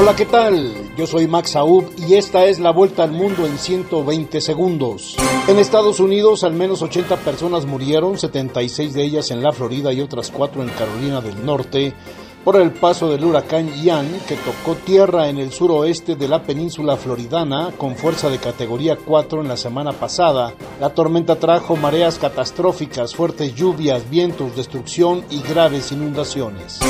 Hola, ¿qué tal? Yo soy Max Aub y esta es la vuelta al mundo en 120 segundos. En Estados Unidos, al menos 80 personas murieron, 76 de ellas en la Florida y otras 4 en Carolina del Norte, por el paso del huracán Ian, que tocó tierra en el suroeste de la península floridana con fuerza de categoría 4 en la semana pasada. La tormenta trajo mareas catastróficas, fuertes lluvias, vientos, destrucción y graves inundaciones.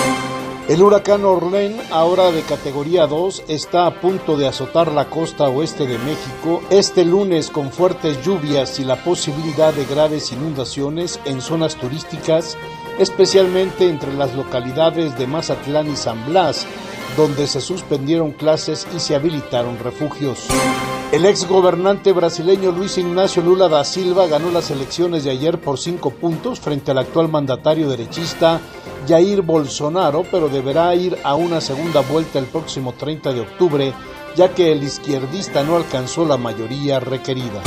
El huracán Orlen, ahora de categoría 2, está a punto de azotar la costa oeste de México este lunes con fuertes lluvias y la posibilidad de graves inundaciones en zonas turísticas, especialmente entre las localidades de Mazatlán y San Blas, donde se suspendieron clases y se habilitaron refugios. El ex gobernante brasileño Luis Ignacio Lula da Silva ganó las elecciones de ayer por cinco puntos frente al actual mandatario derechista Jair Bolsonaro, pero deberá ir a una segunda vuelta el próximo 30 de octubre, ya que el izquierdista no alcanzó la mayoría requerida.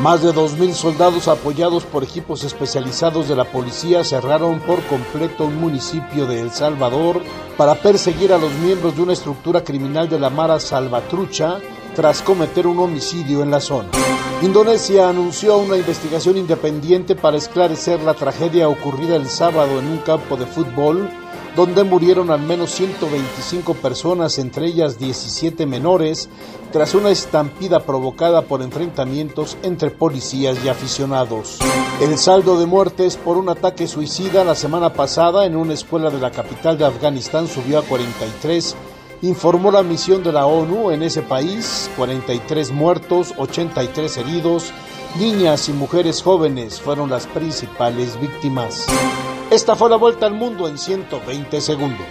Más de 2.000 soldados apoyados por equipos especializados de la policía cerraron por completo un municipio de El Salvador para perseguir a los miembros de una estructura criminal de la Mara Salvatrucha tras cometer un homicidio en la zona. Indonesia anunció una investigación independiente para esclarecer la tragedia ocurrida el sábado en un campo de fútbol donde murieron al menos 125 personas, entre ellas 17 menores, tras una estampida provocada por enfrentamientos entre policías y aficionados. El saldo de muertes por un ataque suicida la semana pasada en una escuela de la capital de Afganistán subió a 43 informó la misión de la ONU en ese país, 43 muertos, 83 heridos, niñas y mujeres jóvenes fueron las principales víctimas. Esta fue la vuelta al mundo en 120 segundos.